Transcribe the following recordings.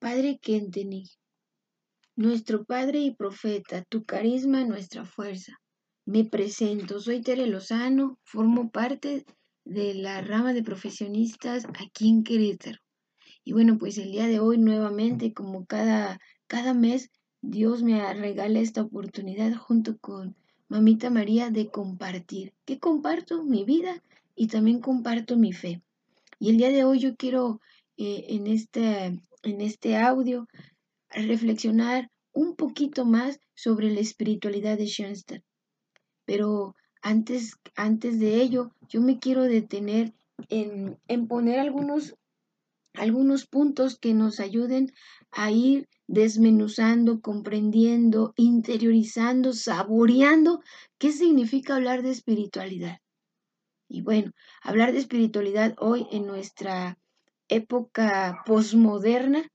Padre Kentenich, nuestro Padre y Profeta, tu carisma, nuestra fuerza. Me presento, soy Tere Lozano, formo parte de la rama de profesionistas aquí en Querétaro. Y bueno, pues el día de hoy nuevamente, como cada, cada mes, Dios me regala esta oportunidad junto con Mamita María de compartir. ¿Qué comparto? Mi vida y también comparto mi fe. Y el día de hoy yo quiero eh, en, este, en este audio reflexionar un poquito más sobre la espiritualidad de Schoenstatt. Pero antes, antes de ello, yo me quiero detener en, en poner algunos, algunos puntos que nos ayuden a ir desmenuzando, comprendiendo, interiorizando, saboreando qué significa hablar de espiritualidad. Y bueno, hablar de espiritualidad hoy en nuestra época posmoderna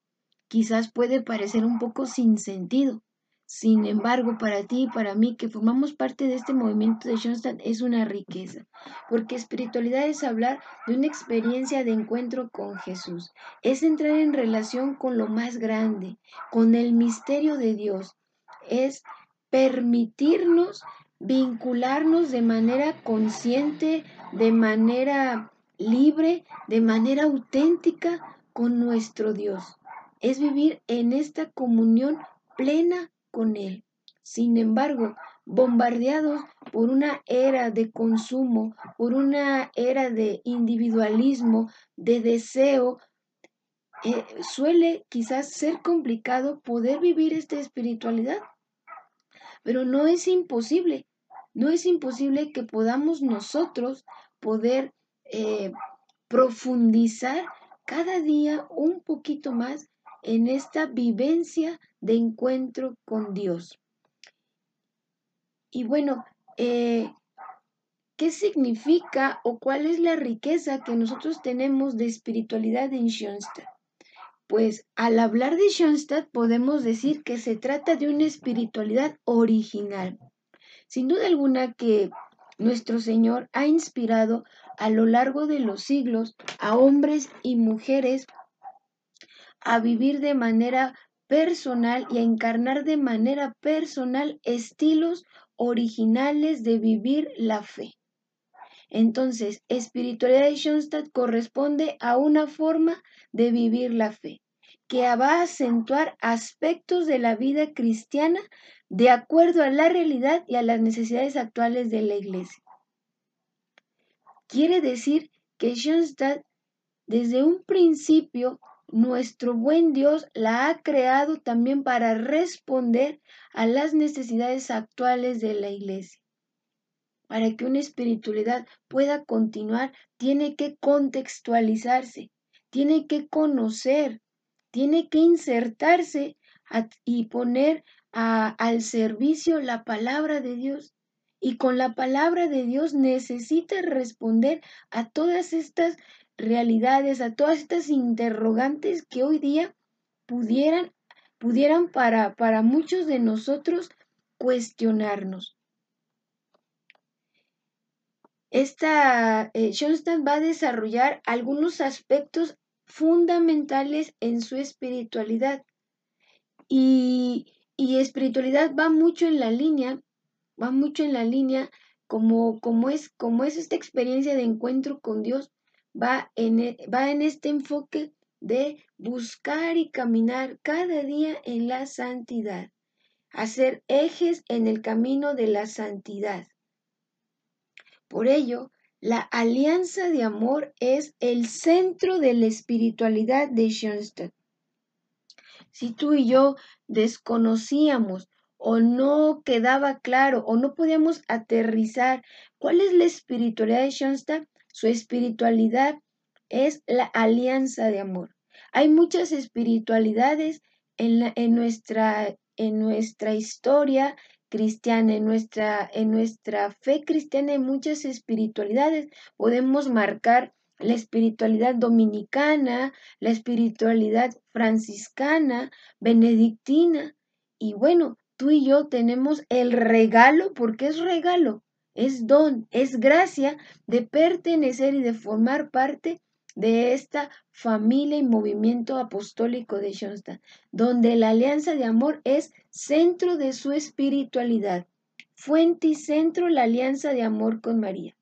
quizás puede parecer un poco sin sentido. Sin embargo, para ti y para mí, que formamos parte de este movimiento de Schoenstatt, es una riqueza, porque espiritualidad es hablar de una experiencia de encuentro con Jesús, es entrar en relación con lo más grande, con el misterio de Dios, es permitirnos vincularnos de manera consciente, de manera libre, de manera auténtica con nuestro Dios. Es vivir en esta comunión plena con Él. Sin embargo, bombardeados por una era de consumo, por una era de individualismo, de deseo, eh, suele quizás ser complicado poder vivir esta espiritualidad. Pero no es imposible, no es imposible que podamos nosotros poder eh, profundizar cada día un poquito más en esta vivencia de encuentro con Dios. Y bueno, eh, ¿qué significa o cuál es la riqueza que nosotros tenemos de espiritualidad en Schoenstatt? Pues al hablar de Schoenstatt podemos decir que se trata de una espiritualidad original. Sin duda alguna que nuestro Señor ha inspirado a lo largo de los siglos a hombres y mujeres a vivir de manera personal y a encarnar de manera personal estilos originales de vivir la fe. Entonces, espiritualidad de Schoenstatt corresponde a una forma de vivir la fe, que va a acentuar aspectos de la vida cristiana de acuerdo a la realidad y a las necesidades actuales de la iglesia. Quiere decir que Schoenstatt desde un principio nuestro buen Dios la ha creado también para responder a las necesidades actuales de la iglesia. Para que una espiritualidad pueda continuar, tiene que contextualizarse, tiene que conocer, tiene que insertarse y poner al servicio la palabra de Dios. Y con la palabra de Dios necesita responder a todas estas realidades, a todas estas interrogantes que hoy día pudieran, pudieran para, para muchos de nosotros cuestionarnos. Esta eh, va a desarrollar algunos aspectos fundamentales en su espiritualidad. Y, y espiritualidad va mucho en la línea, va mucho en la línea como, como, es, como es esta experiencia de encuentro con Dios, va en, e, va en este enfoque de buscar y caminar cada día en la santidad, hacer ejes en el camino de la santidad. Por ello, la alianza de amor es el centro de la espiritualidad de Schoenstatt. Si tú y yo desconocíamos o no quedaba claro o no podíamos aterrizar cuál es la espiritualidad de Schoenstatt, su espiritualidad es la alianza de amor. Hay muchas espiritualidades en, en, nuestra, en nuestra historia cristiana, en nuestra, en nuestra fe cristiana hay muchas espiritualidades. Podemos marcar la espiritualidad dominicana, la espiritualidad franciscana, benedictina. Y bueno, tú y yo tenemos el regalo, porque es regalo, es don, es gracia de pertenecer y de formar parte de esta familia y movimiento apostólico de Schoenstatt, donde la alianza de amor es centro de su espiritualidad, fuente y centro la alianza de amor con María.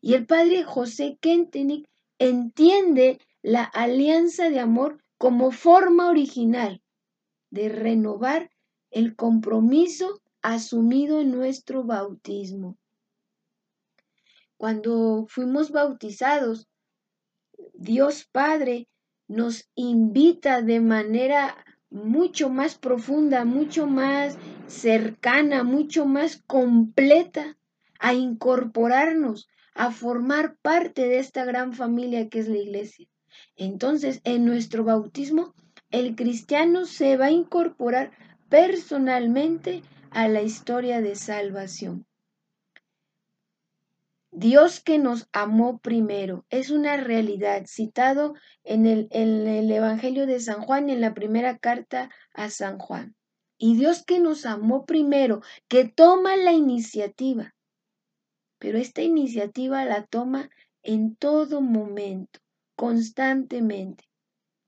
Y el padre José Kentenich entiende la alianza de amor como forma original de renovar el compromiso asumido en nuestro bautismo. Cuando fuimos bautizados, Dios Padre nos invita de manera mucho más profunda, mucho más cercana, mucho más completa a incorporarnos, a formar parte de esta gran familia que es la iglesia. Entonces, en nuestro bautismo, el cristiano se va a incorporar personalmente a la historia de salvación. Dios que nos amó primero es una realidad citado en el, en el, Evangelio de San Juan en la primera carta a San Juan. Y Dios que nos amó primero, que toma la iniciativa, pero esta iniciativa la toma en todo momento, constantemente.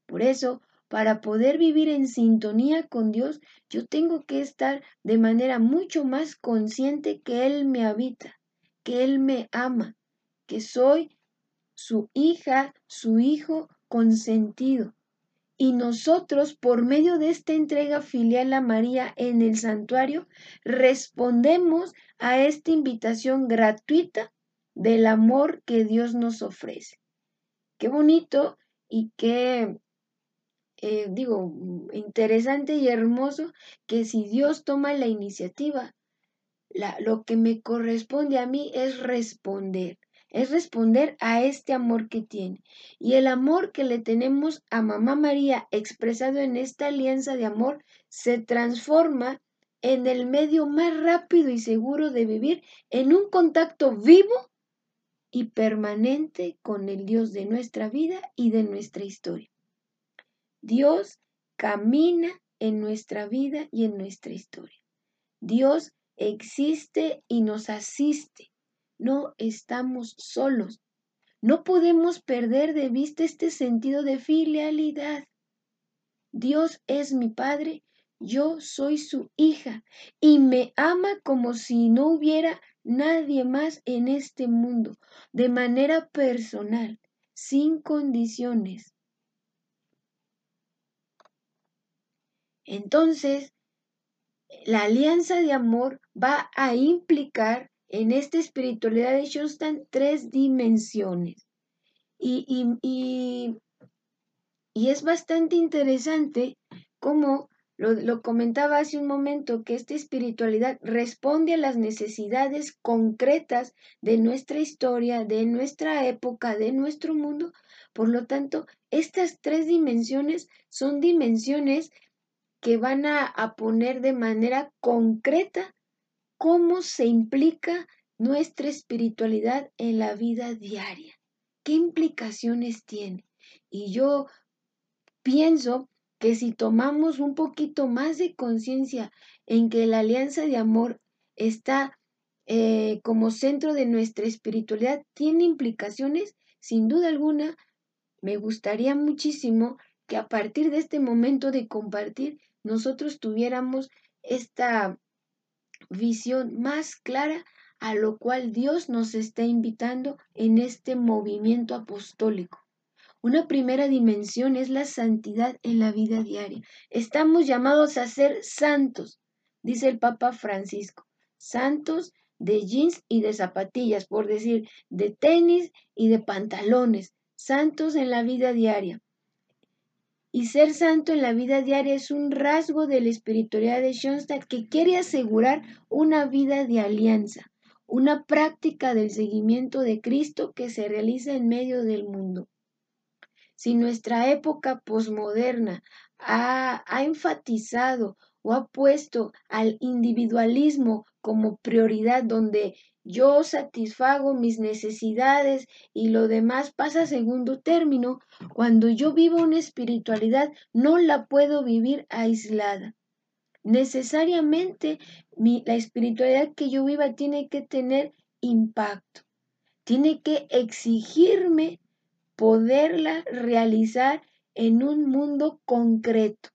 Por eso, para poder vivir en sintonía con Dios, yo tengo que estar de manera mucho más consciente que Él me habita que Él me ama, que soy su hija, su hijo consentido. Y nosotros, por medio de esta entrega filial a María en el santuario, respondemos a esta invitación gratuita del amor que Dios nos ofrece. Qué bonito y qué, eh, digo, interesante y hermoso que si Dios toma la iniciativa, lo que me corresponde a mí es responder, es responder a este amor que tiene. Y el amor que le tenemos a Mamá María expresado en esta alianza de amor se transforma en el medio más rápido y seguro de vivir en un contacto vivo y permanente con el Dios de nuestra vida y de nuestra historia. Dios camina en nuestra vida y en nuestra historia. Dios existe y nos asiste. No estamos solos. No podemos perder de vista este sentido de filialidad. Dios es mi Padre, yo soy su hija y me ama como si no hubiera nadie más en este mundo, de manera personal, sin condiciones. Entonces, la alianza de amor va a implicar en esta espiritualidad de Schoenstatt tres dimensiones. Y, y, y, es bastante interesante como lo, lo, comentaba hace un momento, que esta espiritualidad responde a las necesidades concretas de nuestra historia, de nuestra época, de nuestro mundo. Por lo tanto, estas tres dimensiones son dimensiones que van a, poner de manera concreta cómo se implica nuestra espiritualidad en la vida diaria. ¿Qué implicaciones tiene? Y yo pienso que si tomamos un poquito más de conciencia en que la alianza de amor está eh, como centro de nuestra espiritualidad, tiene implicaciones, sin duda alguna, me gustaría muchísimo que a partir de este momento de compartir nosotros tuviéramos esta visión más clara a lo cual Dios nos está invitando en este movimiento apostólico. Una primera dimensión es la santidad en la vida diaria. Estamos llamados a ser santos, dice el Papa Francisco, santos de jeans y de zapatillas, por decir, de tenis y de pantalones, santos en la vida diaria. Y ser santo en la vida diaria es un rasgo de la espiritualidad de Schoenstatt que quiere asegurar una vida de alianza, una práctica del seguimiento de Cristo que se realiza en medio del mundo. Si nuestra época posmoderna ha, ha enfatizado o ha puesto al individualismo como prioridad donde yo satisfago mis necesidades y lo demás pasa a segundo término. Cuando yo vivo una espiritualidad, no la puedo vivir aislada. Necesariamente la espiritualidad que yo viva tiene que tener impacto, tiene que exigirme poderla realizar en un mundo concreto.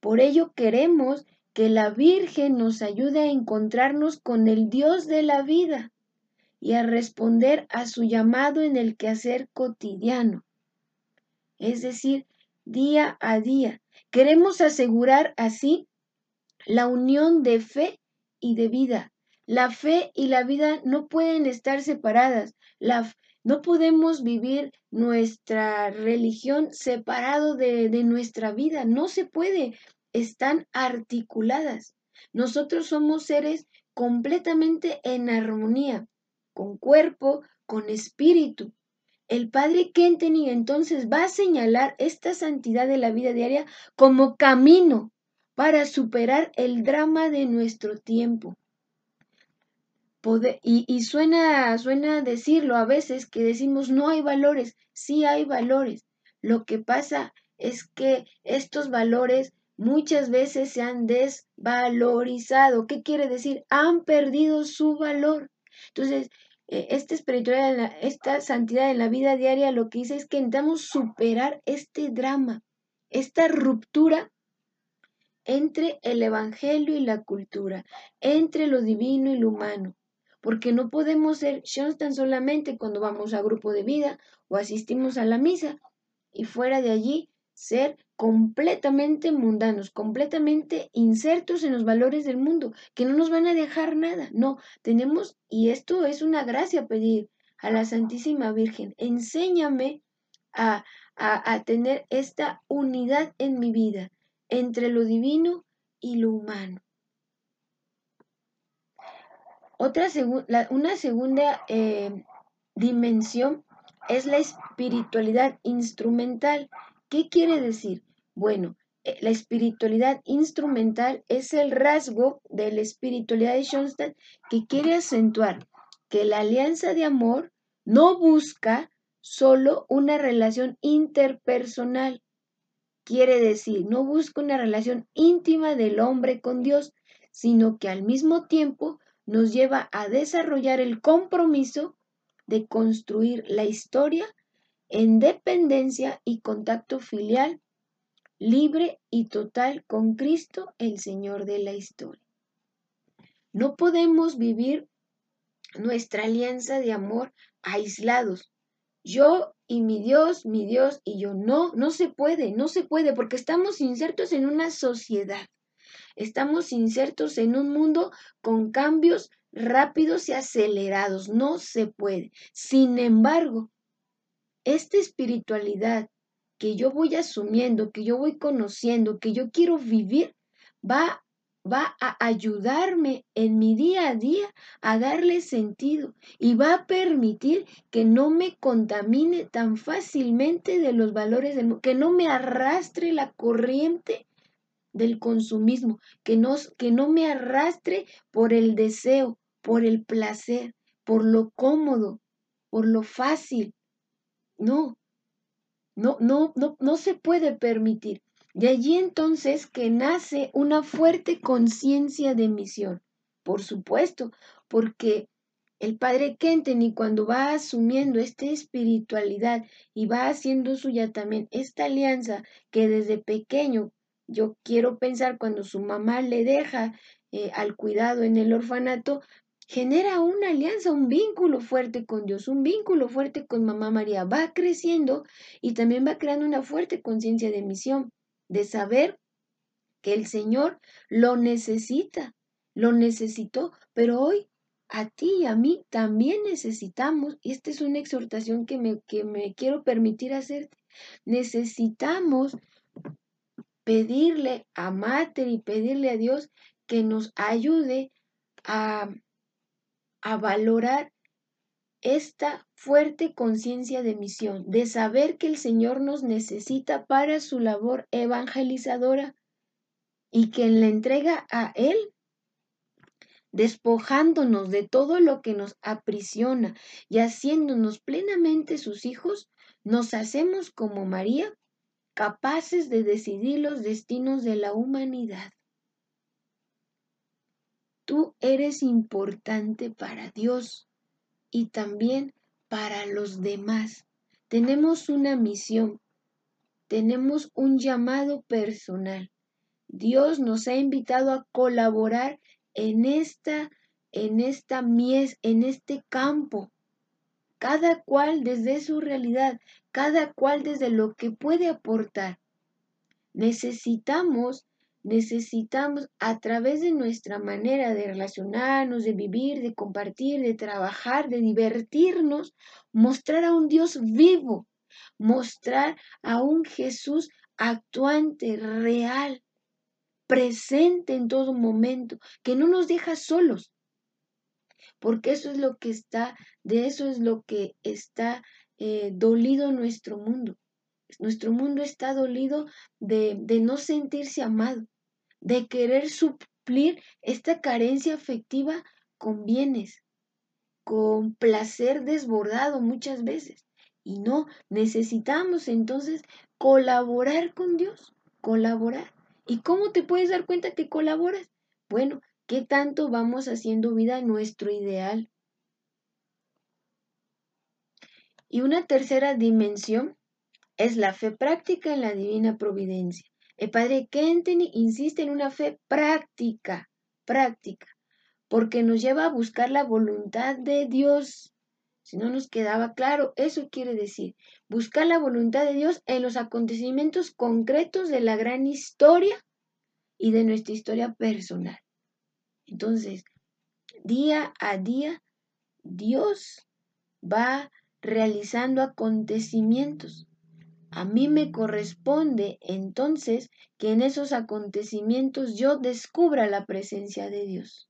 Por ello queremos que la Virgen nos ayude a encontrarnos con el Dios de la vida y a responder a su llamado en el quehacer cotidiano, es decir, día a día. Queremos asegurar así la unión de fe y de vida. La fe y la vida no pueden estar separadas. La, no podemos vivir nuestra religión separado de, de nuestra vida. No se puede. Están articuladas. Nosotros somos seres completamente en armonía, con cuerpo, con espíritu. El padre Kenteni entonces va a señalar esta santidad de la vida diaria como camino para superar el drama de nuestro tiempo y, suena, suena decirlo a veces que decimos no hay valores, sí hay valores. Lo que pasa es que estos valores muchas veces se han desvalorizado. ¿Qué quiere decir? Han perdido su valor. Entonces, eh, esta espiritualidad, esta santidad en la vida diaria lo que dice es que intentamos superar este drama, esta ruptura entre el Evangelio y la cultura, entre lo divino y lo humano porque no podemos ser tan solamente cuando vamos a grupo de vida o asistimos a la misa y fuera de allí ser completamente mundanos, completamente insertos en los valores del mundo, que no nos van a dejar nada. No, tenemos, y esto es una gracia pedir a la Santísima Virgen, enséñame a, a, a tener esta unidad en mi vida entre lo divino y lo humano. Otra una segunda eh, dimensión es la espiritualidad instrumental. ¿Qué quiere decir? Bueno, eh, la espiritualidad instrumental es el rasgo de la espiritualidad de Schoenstatt que quiere acentuar que la alianza de amor no busca solo una relación interpersonal. Quiere decir, no busca una relación íntima del hombre con Dios, sino que al mismo tiempo nos lleva a desarrollar el compromiso de construir la historia en dependencia y contacto filial, libre y total con Cristo, el Señor de la historia. No podemos vivir nuestra alianza de amor aislados. Yo y mi Dios, mi Dios y yo. No, no se puede, no se puede, porque estamos insertos en una sociedad. Estamos insertos en un mundo con cambios rápidos y acelerados. No se puede. Sin embargo, esta espiritualidad que yo voy asumiendo, que yo voy conociendo, que yo quiero vivir, va, va a ayudarme en mi día a día a darle sentido y va a permitir que no me contamine tan fácilmente de los valores del mundo, que no me arrastre la corriente del consumismo, que no, que no me arrastre por el deseo, por el placer, por lo cómodo, por lo fácil. No, no, no, no, no se puede permitir. De allí entonces que nace una fuerte conciencia de misión. Por supuesto, porque el padre Kenteni cuando va asumiendo esta espiritualidad y va haciendo suya también esta alianza que desde pequeño yo quiero pensar cuando su mamá le deja eh, al cuidado en el orfanato, genera una alianza, un vínculo fuerte con Dios, un vínculo fuerte con mamá María. Va creciendo y también va creando una fuerte conciencia de misión, de saber que el Señor lo necesita, lo necesitó, pero hoy a ti y a mí también necesitamos, y esta es una exhortación que me, que me quiero permitir hacerte, necesitamos pedirle a Mater y pedirle a Dios que nos ayude a, a valorar esta fuerte conciencia de misión, de saber que el Señor nos necesita para su labor evangelizadora y que en la entrega a Él, despojándonos de todo lo que nos aprisiona y haciéndonos plenamente sus hijos, nos hacemos como María capaces de decidir los destinos de la humanidad. Tú eres importante para Dios y también para los demás. tenemos una misión, tenemos un llamado personal. Dios nos ha invitado a colaborar en esta, en esta mies, en este campo. Cada cual desde su realidad, cada cual desde lo que puede aportar. Necesitamos, necesitamos a través de nuestra manera de relacionarnos, de vivir, de compartir, de trabajar, de divertirnos, mostrar a un Dios vivo, mostrar a un Jesús actuante, real, presente en todo momento, que no nos deja solos, porque eso es lo que está, de eso es lo que está eh, dolido nuestro mundo. Nuestro mundo está dolido de, de no sentirse amado, de querer suplir esta carencia afectiva con bienes, con placer desbordado muchas veces. Y no, necesitamos entonces colaborar con Dios, colaborar. ¿Y cómo te puedes dar cuenta que colaboras? Bueno, ¿qué tanto vamos haciendo vida nuestro ideal? Y una tercera dimensión es la fe práctica en la divina providencia. El padre Kenteny insiste en una fe práctica, práctica, porque nos lleva a buscar la voluntad de Dios. Si no nos quedaba claro, eso quiere decir buscar la voluntad de Dios en los acontecimientos concretos de la gran historia y de nuestra historia personal. Entonces, día a día, Dios va realizando acontecimientos. A mí me corresponde entonces que en esos acontecimientos yo descubra la presencia de Dios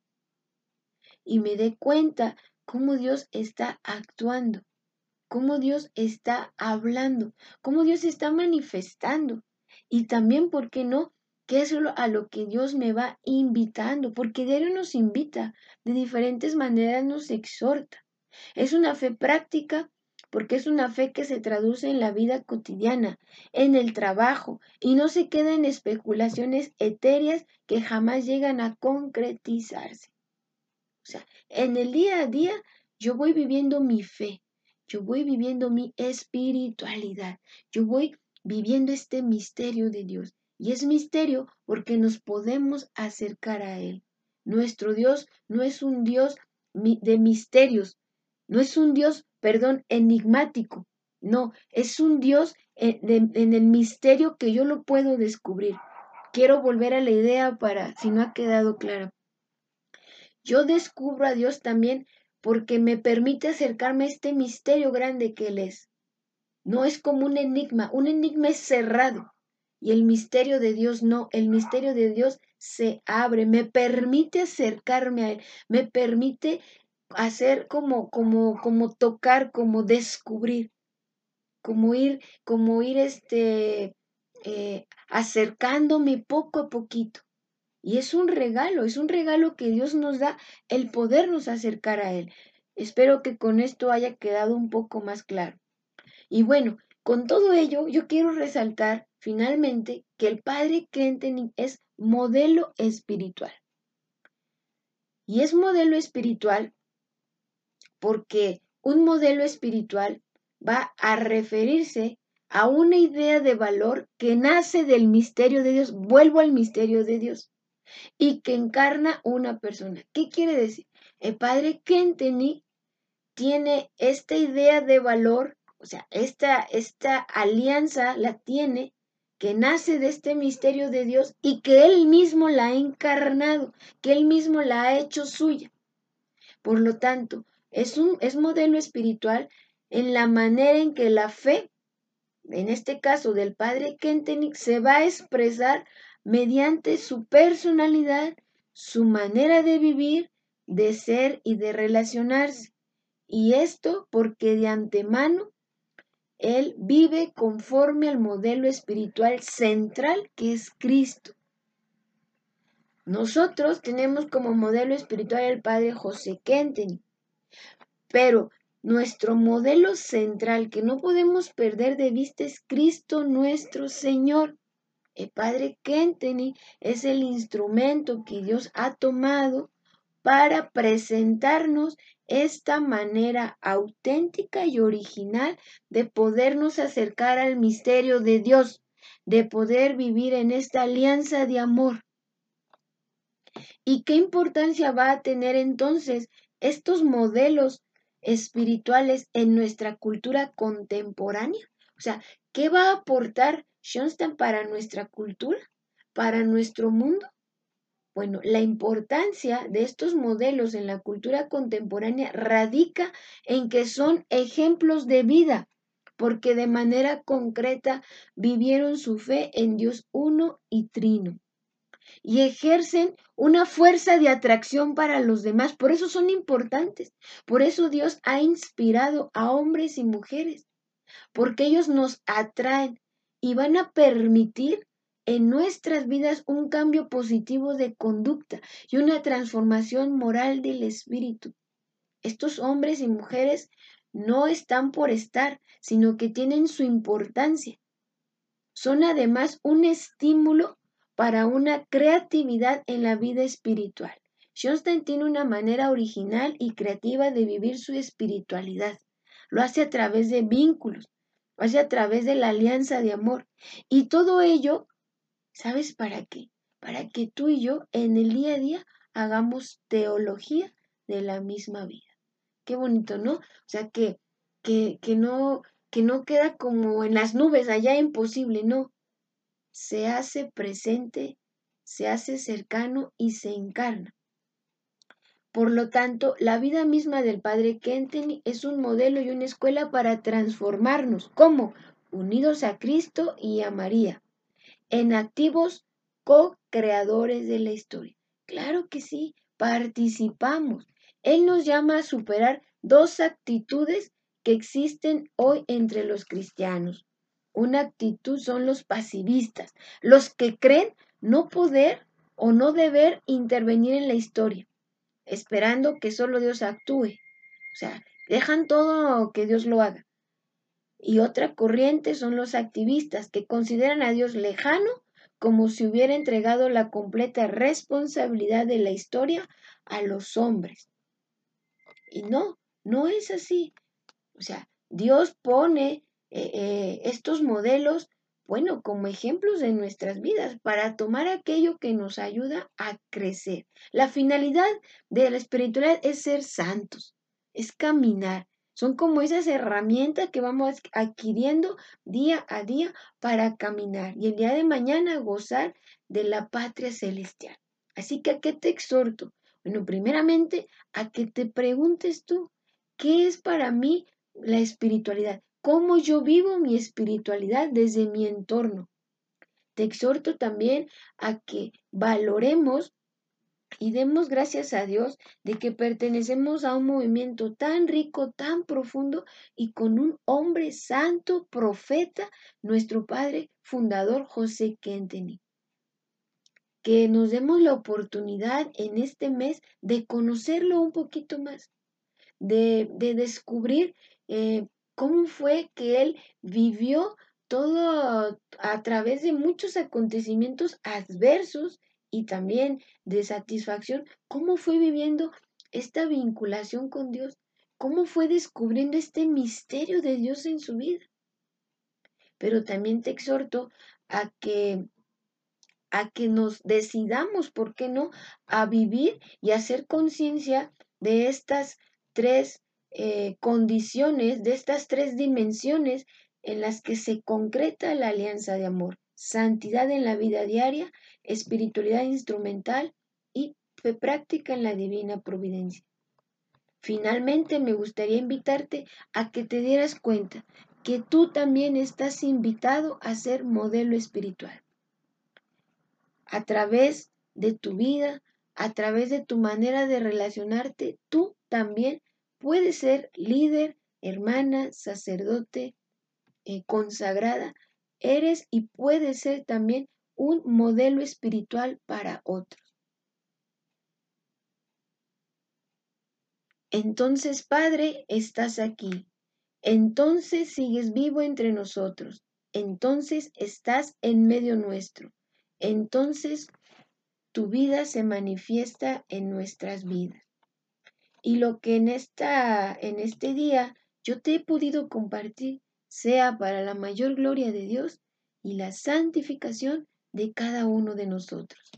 y me dé cuenta cómo Dios está actuando, cómo Dios está hablando, cómo Dios está manifestando. Y también, ¿por qué no? ¿Qué es a lo que Dios me va invitando? Porque Dios nos invita, de diferentes maneras nos exhorta. Es una fe práctica porque es una fe que se traduce en la vida cotidiana, en el trabajo, y no se queda en especulaciones etéreas que jamás llegan a concretizarse. O sea, en el día a día yo voy viviendo mi fe, yo voy viviendo mi espiritualidad, yo voy viviendo este misterio de Dios. Y es misterio porque nos podemos acercar a Él. Nuestro Dios no es un Dios de misterios, no es un Dios, perdón, enigmático, no, es un Dios en, el misterio que yo lo puedo descubrir. Quiero volver a la idea para, si no ha quedado claro. Yo descubro a Dios también porque me permite acercarme a este misterio grande que Él es. No es como un enigma, un enigma es cerrado y el misterio de Dios no, el misterio de Dios se abre, me permite acercarme a Él, me permite hacer como, como, como tocar, como descubrir, como ir, como ir este, eh, acercándome poco a poquito. Y es un regalo, es un regalo que Dios nos da el podernos acercar a Él. Espero que con esto haya quedado un poco más claro. Y bueno, con todo ello, yo quiero resaltar finalmente que el Padre Kentening es modelo espiritual. Y es modelo espiritual porque un modelo espiritual va a referirse a una idea de valor que nace del misterio de Dios. Vuelvo al misterio de Dios y que encarna una persona. ¿Qué quiere decir? El padre Kenteni tiene esta idea de valor, o sea, esta, esta alianza la tiene que nace de este misterio de Dios y que él mismo la ha encarnado, que él mismo la ha hecho suya. Por lo tanto, es un es modelo espiritual en la manera en que la fe, en este caso del padre Kentenich, se va a expresar mediante su personalidad, su manera de vivir, de ser y de relacionarse. Y esto porque de antemano él vive conforme al modelo espiritual central que es Cristo. Nosotros tenemos como modelo espiritual el Padre José Kenten, pero nuestro modelo central que no podemos perder de vista es Cristo nuestro Señor. El Padre Kenteni es el instrumento que Dios ha tomado para presentarnos esta manera auténtica y original de podernos acercar al misterio de Dios, de poder vivir en esta alianza de amor. ¿Y qué importancia va a tener entonces estos modelos espirituales en nuestra cultura contemporánea? O sea, ¿qué va a aportar Schoenstein para nuestra cultura, para nuestro mundo? Bueno, la importancia de estos modelos en la cultura contemporánea radica en que son ejemplos de vida, porque de manera concreta vivieron su fe en Dios uno y trino y ejercen una fuerza de atracción para los demás. Por eso son importantes. Por eso Dios ha inspirado a hombres y mujeres, porque ellos nos atraen y van a permitir en nuestras vidas un cambio positivo de conducta y una transformación moral del espíritu. Estos hombres y mujeres no están por estar, sino que tienen su importancia. Son además un estímulo para una creatividad en la vida espiritual. Schoenstein tiene una manera original y creativa de vivir su espiritualidad. Lo hace a través de vínculos, lo hace a través de la alianza de amor. Y todo ello ¿Sabes para qué? Para que tú y yo en el día a día hagamos teología de la misma vida. Qué bonito, ¿no? O sea, que, que, que, no, que no queda como en las nubes, allá imposible, no. Se hace presente, se hace cercano y se encarna. Por lo tanto, la vida misma del Padre Kenton es un modelo y una escuela para transformarnos. ¿Cómo? Unidos a Cristo y a María en activos co-creadores de la historia. Claro que sí, participamos. Él nos llama a superar dos actitudes que existen hoy entre los cristianos. Una actitud son los pasivistas, los que creen no poder o no deber intervenir en la historia, esperando que solo Dios actúe. O sea, dejan todo que Dios lo haga. Y otra corriente son los activistas que consideran a Dios lejano como si hubiera entregado la completa responsabilidad de la historia a los hombres. Y no, no es así. O sea, Dios pone eh, estos modelos, bueno, como ejemplos de nuestras vidas para tomar aquello que nos ayuda a crecer. La finalidad de la espiritualidad es ser santos, es caminar, son como esas herramientas que vamos adquiriendo día a día para caminar y el día de mañana gozar de la patria celestial. Así que a qué te exhorto? Bueno, primeramente a que te preguntes tú, ¿qué es para mí la espiritualidad? ¿Cómo yo vivo mi espiritualidad desde mi entorno? Te exhorto también a que valoremos y demos gracias a Dios de que pertenecemos a un movimiento tan rico, tan profundo y con un hombre santo, profeta, nuestro padre fundador José Kenteni. Que nos demos la oportunidad en este mes de conocerlo un poquito más, de, descubrir eh, cómo fue que él vivió todo a través de muchos acontecimientos adversos y también de satisfacción, cómo fue viviendo esta vinculación con Dios, cómo fue descubriendo este misterio de Dios en su vida. Pero también te exhorto a que a que nos decidamos, ¿por qué no?, a vivir y hacer conciencia de estas tres eh, condiciones, de estas tres dimensiones en las que se concreta la alianza de amor. Santidad en la vida diaria, espiritualidad instrumental y fe práctica en la divina providencia. Finalmente, me gustaría invitarte a que te dieras cuenta que tú también estás invitado a ser modelo espiritual. A través de tu vida, a través de tu manera de relacionarte, tú también puedes ser líder, hermana, sacerdote, eh, consagrada. Eres y puedes ser también un modelo espiritual para otros. Entonces, Padre, estás aquí. Entonces sigues vivo entre nosotros. Entonces estás en medio nuestro. Entonces tu vida se manifiesta en nuestras vidas. Y lo que en, esta, en este día yo te he podido compartir sea para la mayor gloria de Dios y la santificación de cada uno de nosotros.